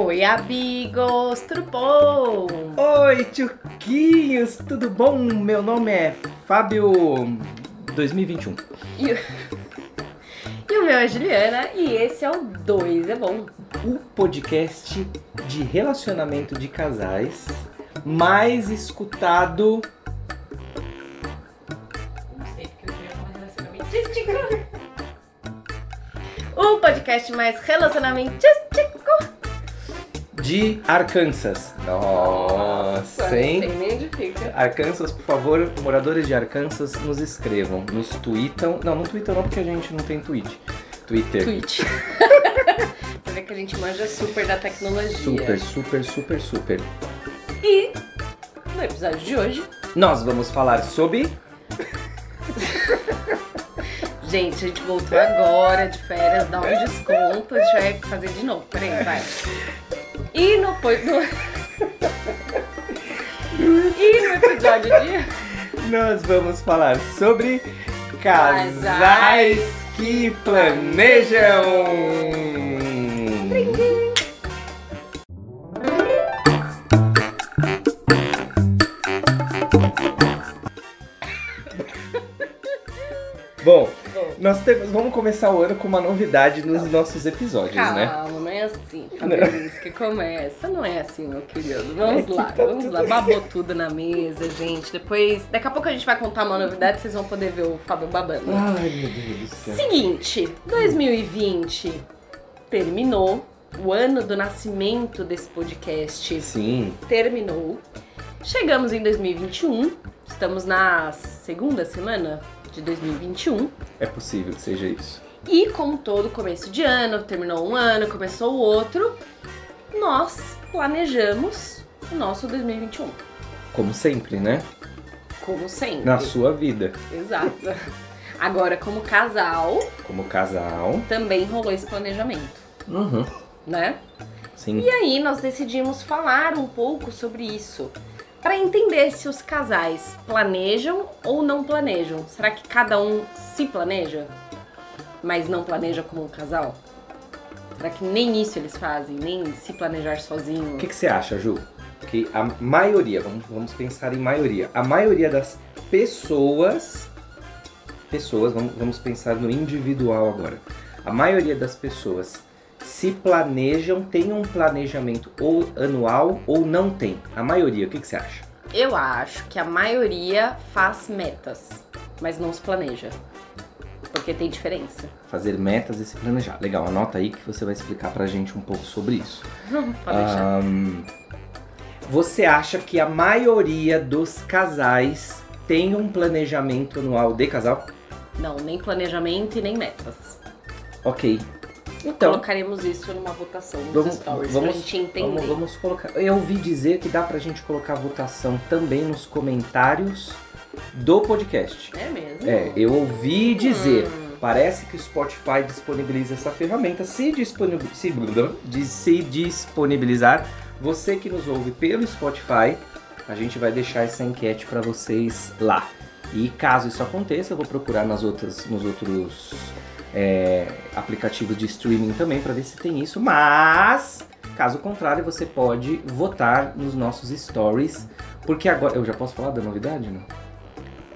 Oi, amigos, tudo bom? Oi, tchuquinhos, tudo bom? Meu nome é Fábio 2021. E, o- e o meu é Juliana e esse é o Dois é Bom. O podcast de relacionamento de casais mais escutado. Não sei porque eu queria falar relacionamento O podcast mais relacionamentístico. De Arkansas. Nossa, hein? nem onde fica. Arkansas, por favor, moradores de Arkansas, nos escrevam, nos tweetam. Não, não tweetam não, porque a gente não tem tweet. Twitter. Twitch. Você vê que a gente manja super da tecnologia. Super, super, super, super. E no episódio de hoje, Nós vamos falar sobre. gente, a gente voltou agora de férias, dá um desconto, a gente vai fazer de novo. Peraí, vai. E no, no... E no episódio de Nós vamos falar sobre casais que planejam. Bom, nós temos, vamos começar o ano com uma novidade nos nossos episódios, né? Calma, não é assim, Fabrício, que começa. Não é assim, meu querido. Vamos É lá, tá vamos tudo- lá. Babou tudo na mesa, gente. Depois, daqui a pouco a gente vai contar uma novidade, vocês vão poder ver o Fábio babando. Ai, meu Deus do céu. Seguinte, 2020 terminou. O ano do nascimento desse podcast Sim, terminou. Chegamos em 2021. Estamos na segunda semana de 2021. é possível que seja isso. E como todo começo de ano, terminou um ano, começou o outro, nós planejamos o nosso 2021. Como sempre, né? Como sempre. Na sua vida, Exato. Agora, como casal, como casal. também rolou esse planejamento, Uhum. né? Sim. E aí nós decidimos falar um pouco sobre isso. Para entender se os casais planejam ou não planejam. Será que cada um se planeja, mas não planeja como um casal? Será que nem isso eles fazem, nem se planejar sozinho? O que, que você acha, Ju? Que a maioria, vamos, vamos pensar em maioria, a maioria das pessoas, pessoas, vamos, vamos pensar no individual agora. A maioria das pessoas se planejam, tem um planejamento ou anual ou não tem. A maioria, o que, que você acha? Eu acho que a maioria faz metas, mas não se planeja. Porque tem diferença. Fazer metas e se planejar. Legal, anota aí que você vai explicar pra gente um pouco sobre isso. Pode deixar. Ahn, você acha que a maioria dos casais tem um planejamento anual de casal? Não, nem planejamento e nem metas. Ok. Então, Colocaremos isso numa votação nos vamos, stories vamos, pra gente entender. vamos, vamos colocar. Eu ouvi dizer que dá pra gente colocar votação também nos comentários do podcast. É mesmo? É, eu ouvi dizer. Hum. Parece que o Spotify disponibiliza essa ferramenta. Se, disponibil- se, se disponibilizar, você que nos ouve pelo Spotify, a gente vai deixar essa enquete para vocês lá. E caso isso aconteça, eu vou procurar nas outras, nos outros é, aplicativos de streaming também para ver se tem isso. Mas, caso contrário, você pode votar nos nossos stories. Porque agora. Eu já posso falar da novidade, não?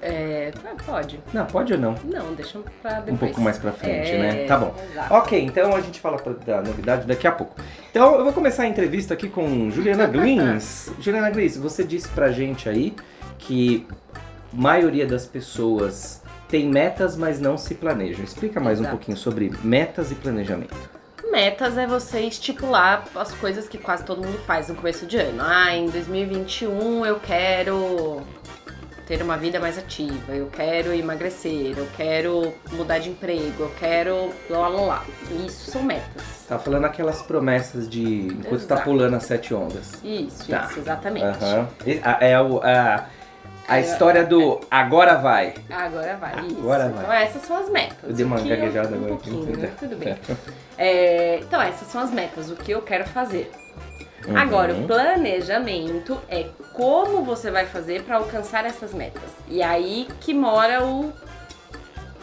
É, ah, pode. Não, pode ou não? Não, deixa pra depois. Um pouco mais pra frente, É, né? Tá bom. Exato. Ok, então a gente fala da novidade daqui a pouco. Então eu vou começar a entrevista aqui com Juliana Glins. Juliana Glins, você disse pra gente aí que a maioria das pessoas tem metas, mas não se planejam. Explica mais um Exato. pouquinho sobre metas e planejamento. Metas é você estipular as coisas que quase todo mundo faz no começo de ano. Ah, em 2021 eu quero ter uma vida mais ativa, eu quero emagrecer, eu quero mudar de emprego, eu quero lá lá lá. Isso são metas. Tá falando aquelas promessas de enquanto tá Exato. pulando as sete ondas. Isso, Tá. isso, exatamente. A- É o- a, a É, história do agora vai. Agora vai. Isso. Agora vai. Então essas são as metas. Eu dei uma gaguejada um agora aqui, pouquinho, né? Tudo bem. É, então essas são as metas, o que eu quero fazer. Uhum. Agora, o planejamento é como você vai fazer para alcançar essas metas. E aí que mora o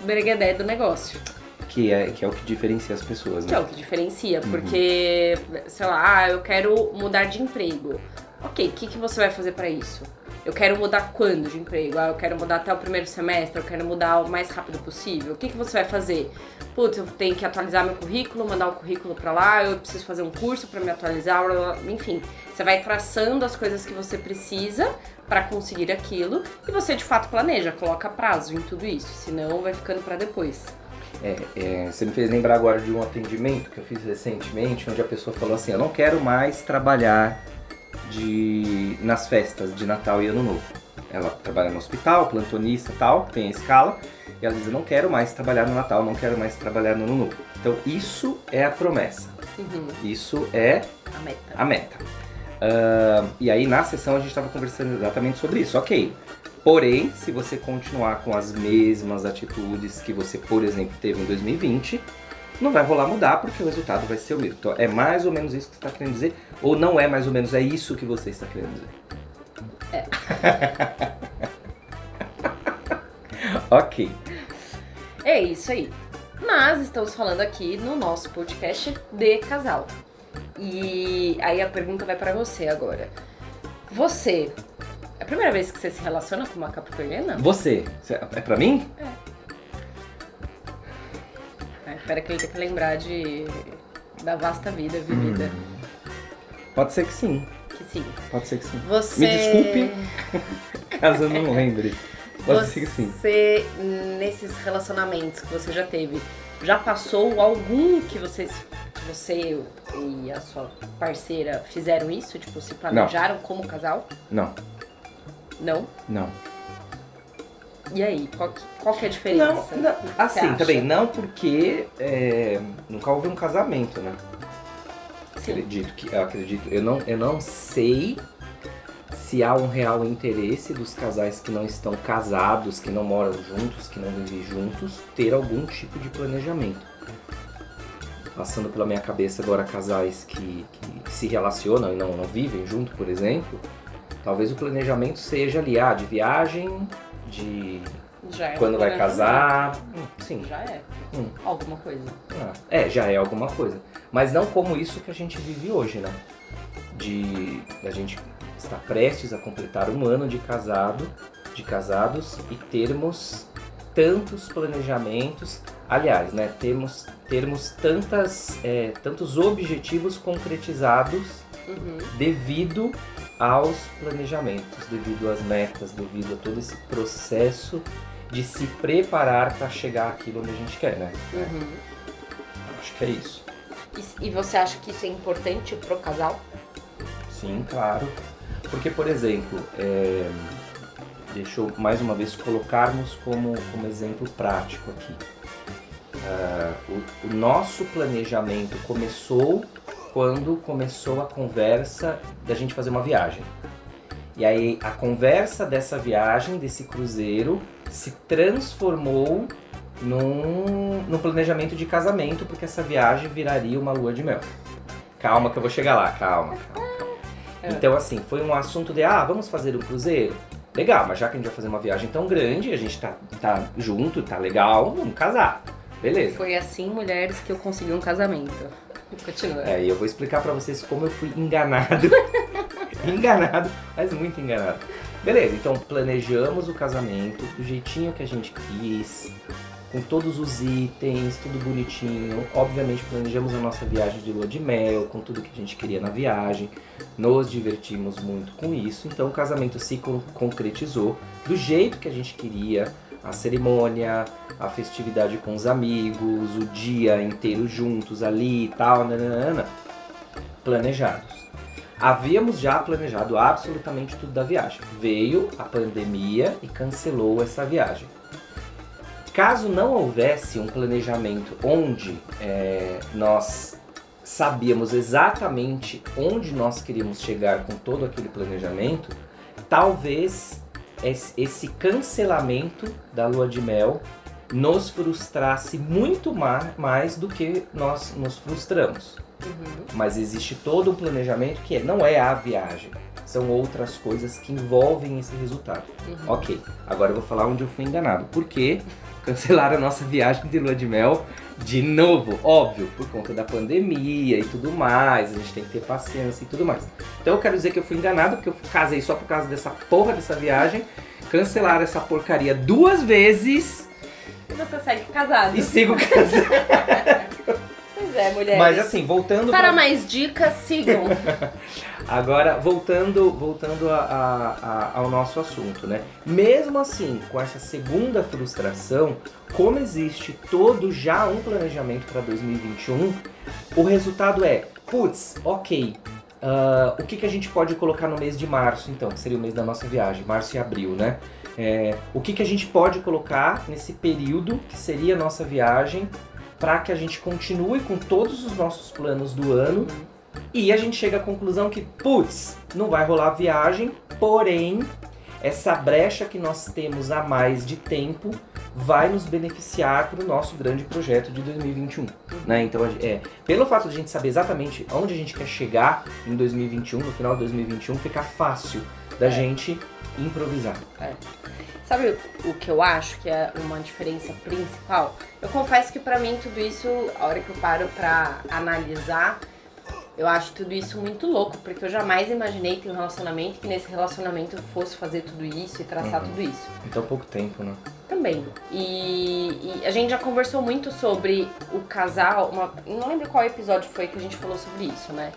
breguedé do negócio. que é, que é o que diferencia as pessoas, Que é né? o que diferencia, Uhum. porque, sei lá, ah, eu quero mudar de emprego. Ok, o que, que você vai fazer pra isso? Eu quero mudar quando de emprego? Ah, eu quero mudar até o primeiro semestre, eu quero mudar o mais rápido possível. O que, que você vai fazer? Putz, eu tenho que atualizar meu currículo, mandar o currículo pra lá, eu preciso fazer um curso pra me atualizar, blá, blá, blá. enfim. Você vai traçando as coisas que você precisa pra conseguir aquilo e você de fato planeja, coloca prazo em tudo isso, senão vai ficando pra depois. É, é, você me fez lembrar agora de um atendimento que eu fiz recentemente, onde a pessoa falou assim, eu não quero mais trabalhar de, nas festas de Natal e Ano Novo. Ela trabalha no hospital, plantonista e tal, tem a escala, e ela diz, eu não quero mais trabalhar no Natal, não quero mais trabalhar no Ano Novo. Então isso é a promessa, Uhum, isso é a meta. a meta. Ah, e aí na sessão a gente estava conversando exatamente sobre isso. Ok. Porém, se você continuar com as mesmas atitudes que você, por exemplo, teve em 2020, não vai rolar mudar porque o resultado vai ser o mesmo. Então é mais ou menos isso que você está querendo dizer? Ou não é mais ou menos, é isso que você está querendo dizer? É. ok. É isso aí. Mas estamos falando aqui no nosso podcast de casal. E aí a pergunta vai pra você agora. Você, é a primeira vez que você se relaciona com uma capricorniana? Você, é pra mim? É, espera que ele tem que lembrar de da vasta vida vivida. Hum. Pode ser que sim. Que sim. Pode ser que sim. Você. Me desculpe. Caso eu não lembre. Pode ser que sim. Você, nesses relacionamentos que você já teve, já passou algum que vocês, você e a sua parceira fizeram isso? Tipo, se planejaram como casal? Não, Não? não. E aí, qual que, qual que é a diferença? Não, não, assim, também não porque é, nunca houve um casamento, né? Sim. Acredito que, eu acredito, eu não, eu não sei se há um real interesse dos casais que não estão casados, que não moram juntos, que não vivem juntos, ter algum tipo de planejamento. Passando pela minha cabeça agora casais que, que se relacionam e não, não vivem junto, por exemplo, talvez o planejamento seja ali, ah, de viagem, de Já é quando vai planejamento. casar. Hum, sim. Já é. Hum. Alguma coisa. Ah, é, já é alguma coisa. Mas não como isso que a gente vive hoje, né? De a gente estar prestes a completar um ano de casado, de casados e termos tantos planejamentos, aliás, né? Termos, termos tantas, é, tantos objetivos concretizados Uhum. devido aos planejamentos, devido às metas, devido a todo esse processo de se preparar para chegar àquilo onde a gente quer, né? Uhum. Acho que é isso. E, e você acha que isso é importante pro casal? Sim, claro. Porque, por exemplo, é, deixa eu mais uma vez colocarmos como, como exemplo prático aqui. Ah, o, o nosso planejamento começou quando começou a conversa da gente fazer uma viagem. E aí a conversa dessa viagem, desse cruzeiro, se transformou num, num planejamento de casamento, porque essa viagem viraria uma lua de mel. Calma que eu vou chegar lá, calma. calma. É. Então, assim, foi um assunto de, ah, vamos fazer um cruzeiro? Legal, mas já que a gente vai fazer uma viagem tão grande, a gente tá, tá junto, tá legal, vamos casar. Beleza. Foi assim, mulheres, que eu consegui um casamento. Continua. É, e eu vou explicar pra vocês como eu fui enganado. enganado, mas muito enganado. Beleza, então planejamos o casamento do jeitinho que a gente quis, com todos os itens, tudo bonitinho. Obviamente planejamos a nossa viagem de lua de mel, com tudo que a gente queria na viagem. Nos divertimos muito com isso. Então o casamento se con- concretizou do jeito que a gente queria. A cerimônia, a festividade com os amigos, o dia inteiro juntos ali e tal, nananana, planejados. Havíamos já planejado absolutamente tudo da viagem. Veio a pandemia e cancelou essa viagem. Caso não houvesse um planejamento onde é, nós sabíamos exatamente onde nós queríamos chegar com todo aquele planejamento, talvez es- esse cancelamento da lua de mel nos frustrasse muito ma- mais do que nós nos frustramos. Uhum. Mas existe todo um planejamento que é- não é a viagem, são outras coisas que envolvem esse resultado. Uhum. Ok, agora eu vou falar onde eu fui enganado. Por quê? Cancelaram a nossa viagem de lua de mel de novo, óbvio, por conta da pandemia e tudo mais, a gente tem que ter paciência e tudo mais. Então eu quero dizer que eu fui enganado, porque eu casei só por causa dessa porra dessa viagem, cancelaram essa porcaria duas vezes E você segue casado. e sigo casado. Pois é, mulheres. Mas assim, voltando Para pra- mais dicas, sigam. Agora, voltando, voltando a- a- a- ao nosso assunto, né? Mesmo assim, com essa segunda frustração, como existe todo já um planejamento para 2021, o resultado é, putz, ok, ah, o que, que a gente pode colocar no mês de março, então, que seria o mês da nossa viagem, março e abril, né? É, o que, que a gente pode colocar nesse período que seria a nossa viagem para que a gente continue com todos os nossos planos do ano e a gente chega à conclusão que, putz, não vai rolar a viagem, porém, essa brecha que nós temos a mais de tempo vai nos beneficiar para o nosso grande projeto de 2021. Né? Então, é, pelo fato de a gente saber exatamente onde a gente quer chegar em 2021, no final de 2021, fica fácil da É. gente improvisar. Sabe o que eu acho que é uma diferença principal? Eu confesso que pra mim tudo isso, a hora que eu paro pra analisar, eu acho tudo isso muito louco, porque eu jamais imaginei ter um relacionamento que nesse relacionamento eu fosse fazer tudo isso e traçar Uhum. tudo isso. Então, pouco tempo, né? Também. E, e a gente já conversou muito sobre o casal. Uma, não lembro qual episódio foi que a gente falou sobre isso, né?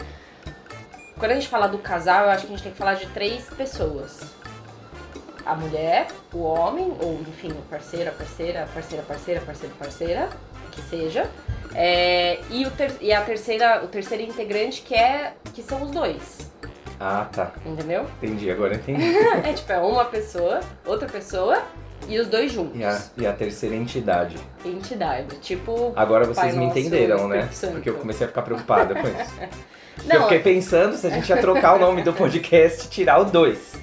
Quando a gente fala do casal, eu acho que a gente tem que falar de três pessoas: a mulher, o homem, ou enfim, o parceiro, a parceira, parceira, parceira, parceira, que seja. É, e, o ter- e a terceira, o terceiro integrante que é que são os dois, Ah, tá. entendeu? Entendi, agora entendi. É tipo, é uma pessoa, outra pessoa e os dois juntos. E a, e a terceira entidade. Entidade. Tipo. Agora vocês me entenderam, né? Santo. Porque eu comecei a ficar preocupada com isso. eu Não, fiquei pensando se a gente ia trocar o nome do podcast e tirar o 2.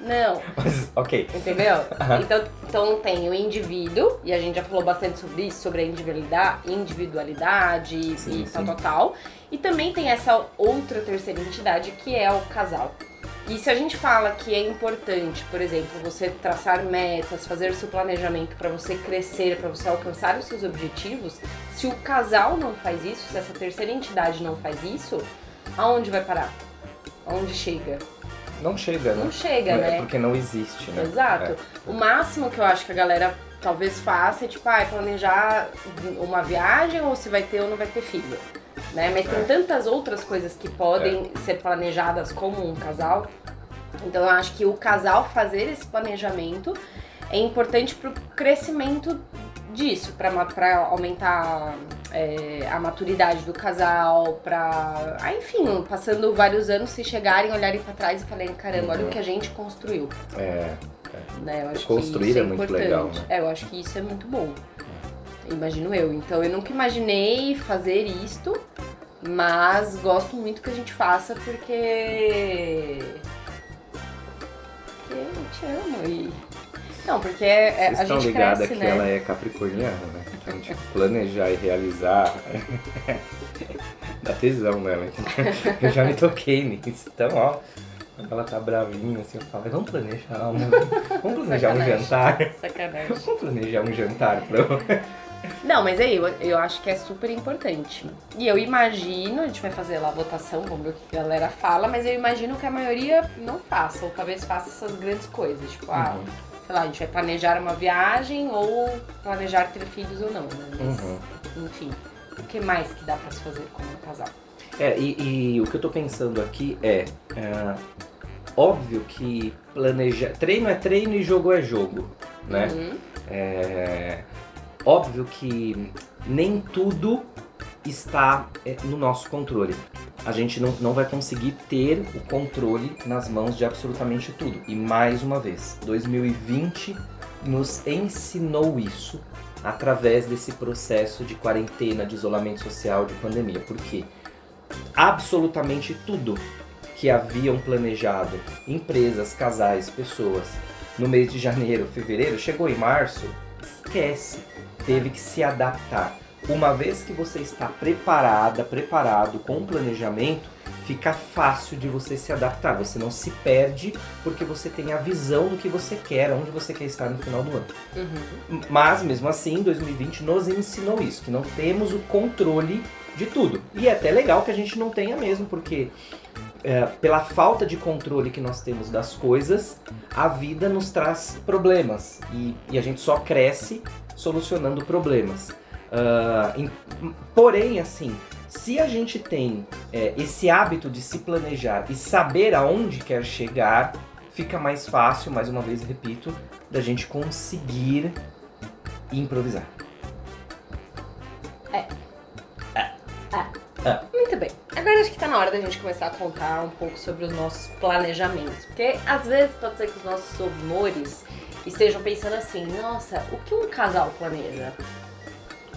Não, Mas, ok. entendeu? Então, então tem o indivíduo, e a gente já falou bastante sobre isso, sobre a individualidade, individualidade Sim, e tal, tal, tal. E também tem essa outra terceira entidade que é o casal. E se a gente fala que é importante, por exemplo, você traçar metas, fazer seu planejamento para você crescer, para você alcançar os seus objetivos, se o casal não faz isso, se essa terceira entidade não faz isso, aonde vai parar? Aonde chega? Não chega, né? Não chega, é né? porque não existe, né? Exato. É. O máximo que eu acho que a galera talvez faça é tipo, ah, planejar uma viagem ou se vai ter ou não vai ter filho. Né? Mas tem É. tantas outras coisas que podem ser planejadas como um casal. Então eu acho que o casal fazer esse planejamento é importante pro crescimento disso, pra aumentar é, a maturidade do casal, pra. Ah, enfim, passando vários anos, se chegarem, olharem pra trás e falarem, caramba, olha Uhum. o que a gente construiu É, né? Eu acho Construir que isso é é, muito importante. legal, né? É, eu acho que isso é muito bom. Imagino eu. Então eu nunca imaginei fazer isto, mas gosto muito que a gente faça porque. Porque eu te amo e. Não, porque é- Vocês a estão gente ligadas cresce, que né? ela é capricorniana, né? Então, tipo, planejar e realizar dá tesão nela. Eu já me toquei nisso. Então, ó, quando ela tá bravinha, assim, eu falo, vamos planejar, amor. Vamos planejar um jantar. Sacanagem. Vamos planejar um jantar pra Não, mas aí eu, eu acho que é super importante. E eu imagino, a gente vai fazer lá a votação, vamos ver o que a galera fala, mas eu imagino que a maioria não faça, ou talvez faça essas grandes coisas. Tipo, ah, Uhum. Sei lá, a gente vai planejar uma viagem ou planejar ter filhos ou não, né? Mas, Uhum. enfim, o que mais que dá pra se fazer como um casal? É, e, e o que eu tô pensando aqui é, é, óbvio que planejar. Treino é treino e jogo é jogo, né? Uhum. É, óbvio que nem tudo está é, no nosso controle. A gente não, não vai conseguir ter o controle nas mãos de absolutamente tudo. E mais uma vez, 2020 nos ensinou isso através desse processo de quarentena, de isolamento social, de pandemia. Por quê? Absolutamente tudo que haviam planejado, empresas, casais, pessoas, no mês de janeiro, fevereiro, chegou em março, esquece, teve que se adaptar. Uma vez que você está preparada, preparado com o planejamento, fica fácil de você se adaptar. Você não se perde porque você tem a visão do que você quer, onde você quer estar no final do ano. Uhum. Mas mesmo assim, 2020 nos ensinou isso, que não temos o controle de tudo. E é até legal que a gente não tenha mesmo, porque é, pela falta de controle que nós temos das coisas, a vida nos traz problemas e, e a gente só cresce solucionando problemas. Ah, em- porém, assim, se a gente tem é, esse hábito de se planejar e saber aonde quer chegar, fica mais fácil, mais uma vez repito, da gente conseguir improvisar. Muito bem. Agora acho que tá na hora da gente começar a contar um pouco sobre os nossos planejamentos. Porque às vezes pode ser que os nossos ouvidores estejam pensando assim, nossa, o que um casal planeja?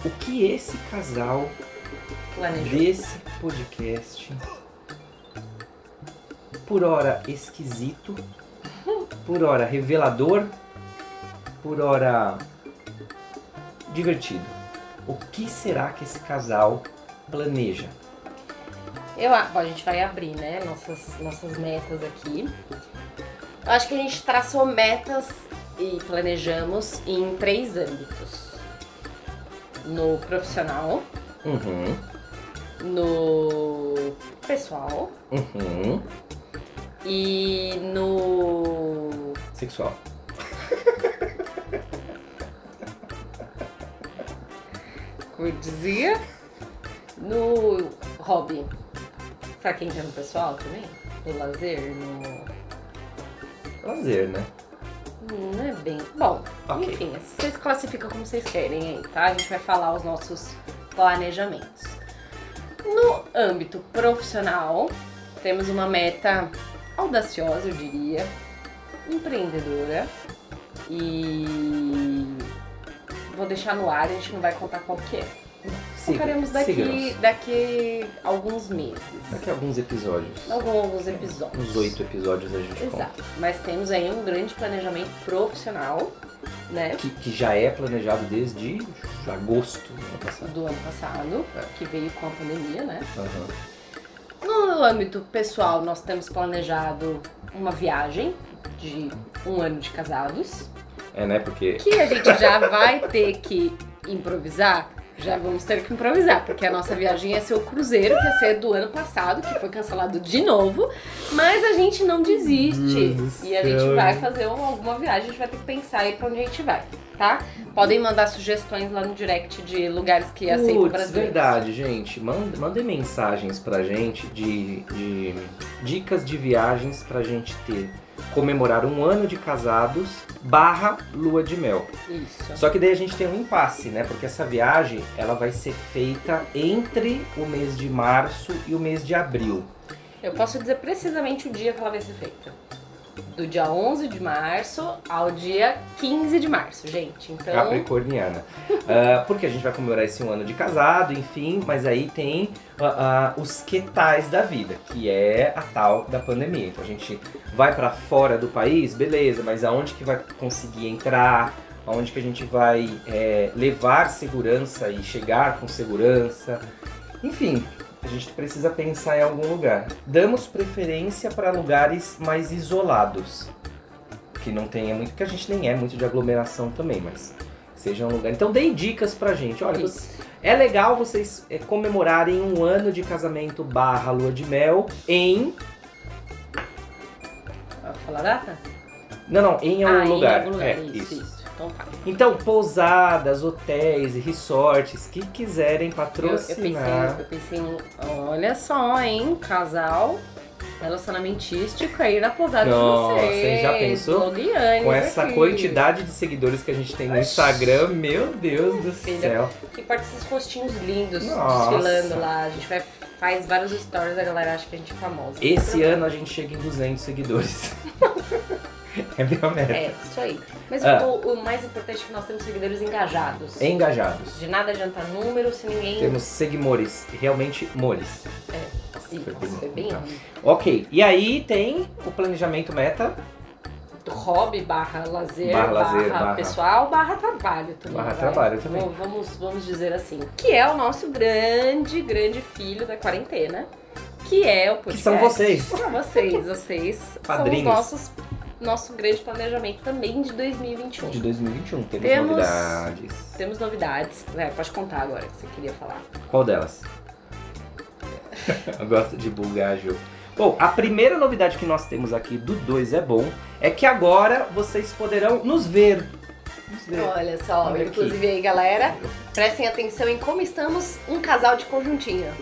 O que esse casal Planeja. desse podcast, por hora esquisito, por hora revelador, por hora divertido. O que será que esse casal planeja? Eu, bom, a gente vai abrir, né, nossas, nossas metas aqui. Eu acho que a gente traçou metas e planejamos em três âmbitos. No profissional, Uhum, no pessoal uhum. e no Sexual. como eu dizia, no hobby. Será que entra no pessoal também? No lazer, no. Lazer, né? Não é bem. Bom, Ok. enfim, vocês classificam como vocês querem aí, tá? A gente vai falar os nossos planejamentos. No âmbito profissional, temos uma meta audaciosa, eu diria, empreendedora. E vou deixar no ar, a gente não vai contar qual que é. Focaremos daqui, daqui alguns meses. Daqui a alguns episódios. Alguns, alguns episódios. Uns oito episódios a gente conta. Exato. Mas temos aí um grande planejamento profissional, né? Que, que já é planejado desde agosto do ano passado. Do ano passado, É. que veio com a pandemia, né? Aham. No âmbito pessoal, nós temos planejado uma viagem de um ano de casados, É, né? Porque que a gente já vai ter que improvisar. Já vamos ter que improvisar, porque a nossa viagem ia ser o cruzeiro, que ia ser do ano passado, que foi cancelado de novo. Mas a gente não desiste. E a gente vai fazer uma- alguma viagem, a gente vai ter que pensar aí pra onde a gente vai, tá? Podem mandar sugestões lá no direct de lugares que aceitam Putz, brasileiros. verdade, gente. Manda- Mandem mensagens pra gente de, de dicas de viagens pra gente ter. Comemorar um ano de casados barra lua de mel. Isso. Só que daí a gente tem um impasse, né? Porque essa viagem ela vai ser feita entre o mês de março e o mês de abril. Eu posso dizer precisamente o dia que ela vai ser feita. Do dia 11 de março ao dia 15 de março, gente. Então, Capricorniana. Ah, porque a gente vai comemorar esse um ano de casado, enfim, mas aí tem ah, ah, os quetais da vida, que é a tal da pandemia. Então a gente vai pra fora do país, beleza, mas aonde que vai conseguir entrar? Aonde que a gente vai é, levar segurança e chegar com segurança? Enfim, a gente precisa pensar em algum lugar. Damos preferência para lugares mais isolados que não tenha muito, que a gente nem é muito de aglomeração também, mas seja um lugar. Então deem dicas pra gente. Olha, isso. é legal vocês é, comemorarem um ano de casamento barra lua de mel em. Falar data? Não, não, em algum ah, lugar. Em algum lugar. É, isso, isso. Então tá. Então, pousadas, hotéis e resorts que quiserem Eu, eu, pensei, patrocinar. eu pensei em. Olha só, hein? Casal relacionamentístico aí na pousada Nossa, de vocês. Já pensou? Com essa aqui. quantidade de seguidores que a gente tem no Instagram, meu Deus do Filha. céu. Que parte esses rostinhos lindos Nossa. desfilando lá. A gente vai, faz vários stories, a galera acha que a gente é famosa. Esse ano a gente chega em 200 seguidores. é meta. É, isso aí. Mas Ah. o, o mais importante é que nós temos seguidores engajados. Engajados. De nada adianta número se ninguém. Temos seguimores, realmente mores. Sim, Foi bem- foi bem tá. Ok, e aí tem o planejamento meta. Do hobby barra lazer, Barra barra, lazer, barra- pessoal, barra trabalho também. Barra vai. trabalho também. Vamos- Vamos, vamos dizer assim. Que é o nosso grande, grande filho da quarentena. Que é o podcast. Que são vocês. São vocês. Vocês são os Padrinhos. nossos, nosso grande planejamento também de 2021. De 2021, temos, Temos- novidades. Temos novidades. É, pode contar agora que você queria falar. Qual delas? Eu gosto de bugar, Ju. Bom, a primeira novidade que nós temos aqui do 2 é bom é que agora vocês poderão nos ver. Nos ver. Olha só, Olha aqui. inclusive aí, galera, prestem atenção em como estamos um casal de conjuntinho.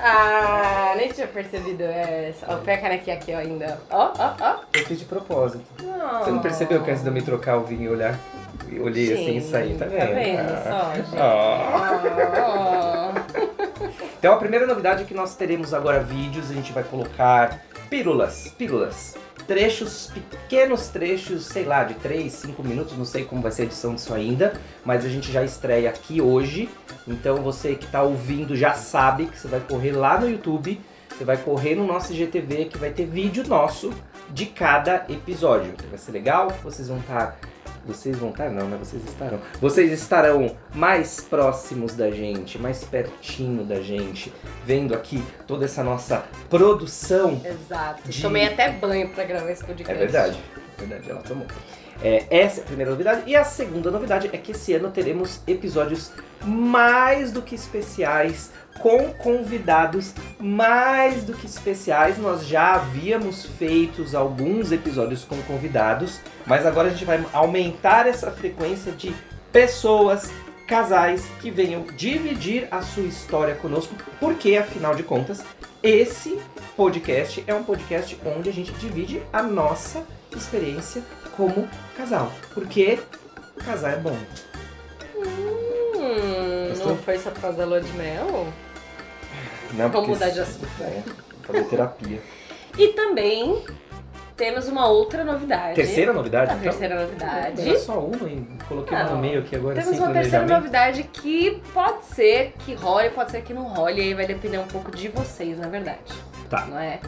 Ah, nem tinha percebido essa. Ó, pega a canequinha aqui ó, ainda. Ó, ó, ó. Eu fiz de propósito. Você não percebeu que antes de eu me trocar eu vim olhar? Olhei assim e saí, tá vendo? Tá vendo Ah. só, gente? Ah. Então a primeira novidade é que nós teremos agora vídeos, a gente vai colocar pílulas, pílulas, trechos, pequenos trechos, sei lá, de 3, 5 minutos, não sei como vai ser a edição disso ainda, mas a gente já estreia aqui hoje, então você que tá ouvindo já sabe que você vai correr lá no YouTube, você vai correr no nosso IGTV que vai ter vídeo nosso de cada episódio. Vai ser legal, vocês vão estar vocês vão estar, não, né? Vocês estarão. Vocês estarão mais próximos da gente, mais pertinho da gente, vendo aqui toda essa nossa produção. Exato. De- Tomei até banho pra gravar esse É podcast. verdade, é verdade, ela tomou. É, essa é a primeira novidade. E a segunda novidade é que esse ano teremos episódios mais do que especiais, com convidados mais do que especiais. Nós já havíamos feito alguns episódios com convidados, mas agora a gente vai aumentar essa frequência de pessoas, casais que venham dividir a sua história conosco, porque afinal de contas, esse podcast é um podcast onde a gente divide a nossa experiência como casal. Porque casar é bom. Hum, Gostou? não foi só por causa da lua de mel? Não, Vamos mudar de assunto. É, fazer terapia. E também temos uma outra novidade. Terceira novidade? A então? terceira novidade. Era só uma e coloquei uma Não. no meio aqui agora Temos uma terceira novidade que pode ser que role, pode ser que não role, e aí vai depender um pouco de vocês, na verdade. Tá. Não é?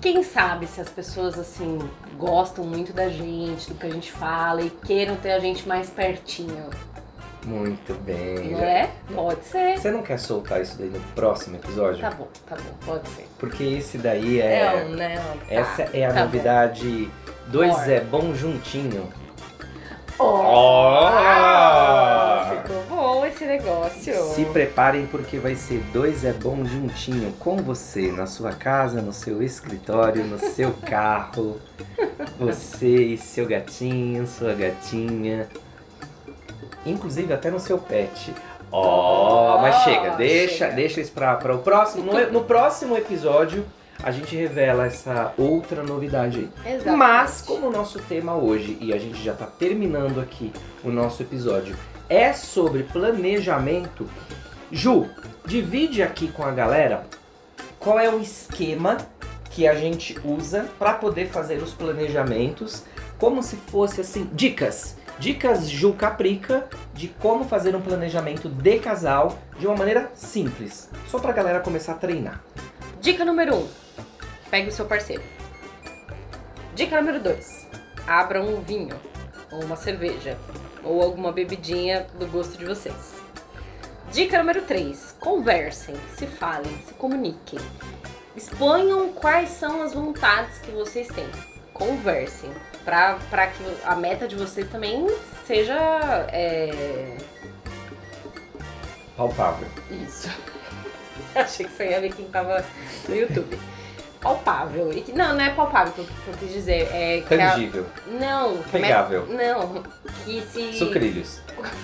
Quem sabe se as pessoas, assim, gostam muito da gente, do que a gente fala e queiram ter a gente mais pertinho. Muito bem. Não é? Pode ser. Você não quer soltar isso daí no próximo episódio? Tá bom, tá bom, pode ser. Porque esse daí é. Não, não. tá. Essa é a tá novidade. Dois Bora. é bom juntinho. bom. Oh! Negócio. Se preparem porque vai ser dois é bom juntinho com você, na sua casa, no seu escritório, no seu carro. Você e seu gatinho, sua gatinha. Inclusive até no seu pet. Ó, Oh, mas chega, deixa, chega. deixa isso pra, pra o próximo. No, no próximo episódio a gente revela essa outra novidade aí. Exatamente. Mas, como o nosso tema hoje, e a gente já está terminando aqui o nosso episódio, é sobre planejamento, Ju, divide aqui com a galera qual é o esquema que a gente usa para poder fazer os planejamentos, como se fosse assim, dicas. Dicas Ju Caprica de como fazer um planejamento de casal de uma maneira simples, só pra galera começar a treinar. Dica número 1. Um, pegue o seu parceiro. Dica número 2. Abra um vinho, ou uma cerveja, ou alguma bebidinha do gosto de vocês. Dica número 3. Conversem, se falem, se comuniquem. Exponham quais são as vontades que vocês têm. Conversem. Pra, pra que a meta de vocês também seja. é, Palpável. Isso. Achei que você ia ver quem tava no YouTube. Palpável. E que, não, não é palpável que eu, que eu quis dizer. É que a, Tangível. não. met- Pegável. Não. Que se. Sucrilhos.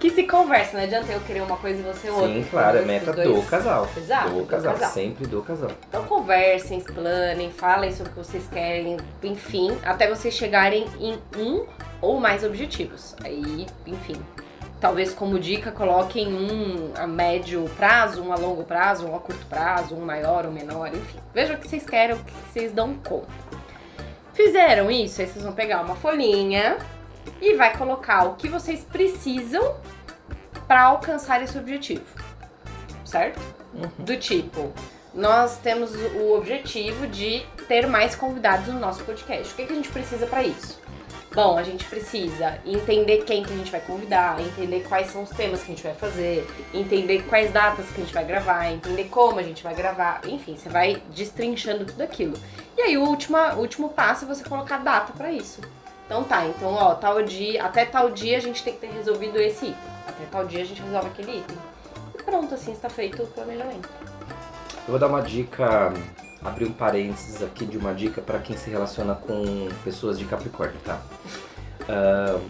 Que se conversa. Não adianta eu querer uma coisa e você outra. Sim, claro, é Os meta dois- do casal. Exato, Do do casal, casal. sempre do casal. Então conversem, explanem, falem sobre o que vocês querem, enfim, até vocês chegarem em um ou mais objetivos. Aí, enfim, talvez como dica coloquem um a médio prazo, um a longo prazo, um a curto prazo, um maior, um menor, enfim. Vejam o que vocês querem, o que vocês dão conta. Fizeram isso, aí vocês vão pegar uma folhinha e vai colocar o que vocês precisam para alcançar esse objetivo. Certo? Uhum. Do tipo, nós temos o objetivo de ter mais convidados no nosso podcast. O que, que a gente precisa para isso? Bom, a gente precisa entender quem que a gente vai convidar, entender quais são os temas que a gente vai fazer, entender quais datas que a gente vai gravar, entender como a gente vai gravar, enfim, você vai destrinchando tudo aquilo. E aí o último, o último passo é você colocar data para isso. Então tá, então ó, tal dia, até tal dia a gente tem que ter resolvido esse item. Até tal dia a gente resolve aquele item. E pronto, assim está feito o planejamento. Eu vou dar uma dica, abrir um parênteses aqui de uma dica para quem se relaciona com pessoas de Capricórnio, tá? Uh,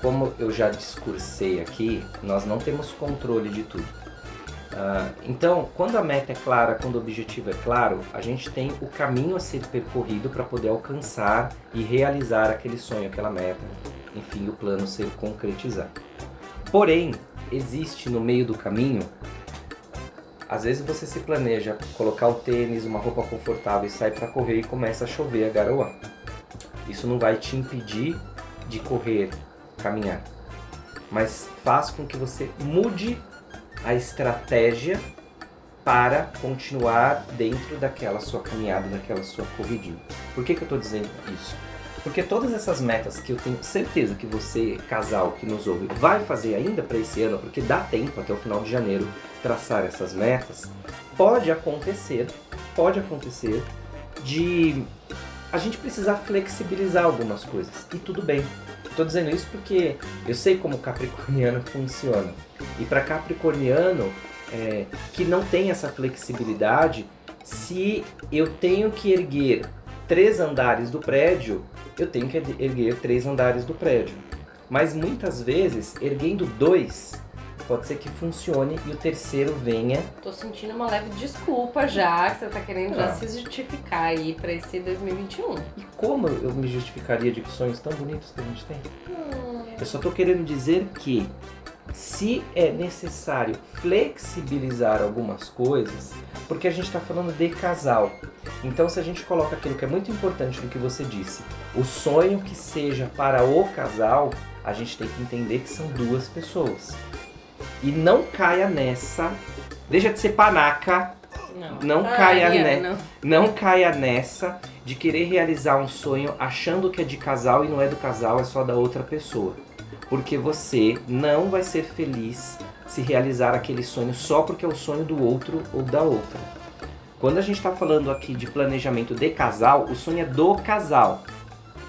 como eu já discursei aqui, nós não temos controle de tudo. Uh, então, quando a meta é clara, quando o objetivo é claro, a gente tem o caminho a ser percorrido para poder alcançar e realizar aquele sonho, aquela meta, enfim, o plano ser concretizado. Porém, existe no meio do caminho às vezes você se planeja colocar o tênis, uma roupa confortável e sai para correr e começa a chover a garoa. Isso não vai te impedir de correr, caminhar, mas faz com que você mude a estratégia para continuar dentro daquela sua caminhada, daquela sua corridinha. Por que, que eu estou dizendo isso? Porque todas essas metas que eu tenho certeza que você, casal que nos ouve, vai fazer ainda para esse ano, porque dá tempo até o final de janeiro traçar essas metas, pode acontecer, pode acontecer de a gente precisar flexibilizar algumas coisas. E tudo bem. Estou dizendo isso porque eu sei como capricorniano funciona. E para capricorniano é, que não tem essa flexibilidade, se eu tenho que erguer três andares do prédio, eu tenho que erguer três andares do prédio. Mas muitas vezes, erguendo dois, pode ser que funcione e o terceiro venha. Tô sentindo uma leve desculpa já, que você tá querendo ah. já se justificar aí pra esse 2021. E como eu me justificaria de sonhos tão bonitos que a gente tem? Hum. Eu só tô querendo dizer que se é necessário flexibilizar algumas coisas, porque a gente está falando de casal. Então, se a gente coloca aquilo que é muito importante no que você disse, o sonho que seja para o casal, a gente tem que entender que são duas pessoas. E não caia nessa, deixa de ser panaca, não, não caia ne, não. não caia nessa de querer realizar um sonho achando que é de casal e não é do casal, é só da outra pessoa porque você não vai ser feliz se realizar aquele sonho só porque é o sonho do outro ou da outra. Quando a gente está falando aqui de planejamento de casal, o sonho é do casal.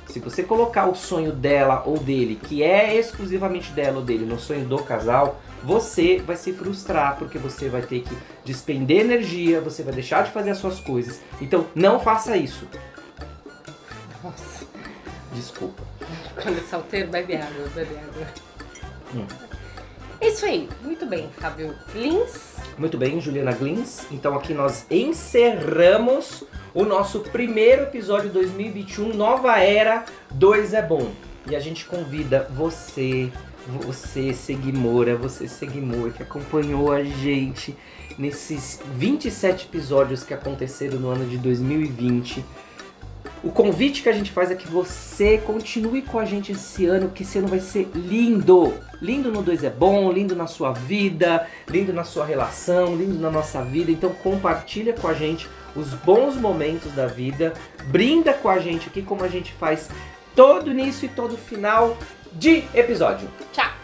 Se você colocar o sonho dela ou dele, que é exclusivamente dela ou dele, no sonho do casal, você vai se frustrar porque você vai ter que despender energia, você vai deixar de fazer as suas coisas. Então, não faça isso. Nossa. Desculpa. Quando é solteiro, bebe água, bebe água. Hum. Isso aí, muito bem, Fábio Glins. Muito bem, Juliana Glins. Então aqui nós encerramos o nosso primeiro episódio 2021, Nova Era 2 é Bom. E a gente convida você, você Seguimora, você Seguimor, que acompanhou a gente nesses 27 episódios que aconteceram no ano de 2020 o convite que a gente faz é que você continue com a gente esse ano, que esse ano vai ser lindo. Lindo no 2 é bom, lindo na sua vida, lindo na sua relação, lindo na nossa vida. Então compartilha com a gente os bons momentos da vida, brinda com a gente aqui como a gente faz todo início e todo final de episódio. Tchau!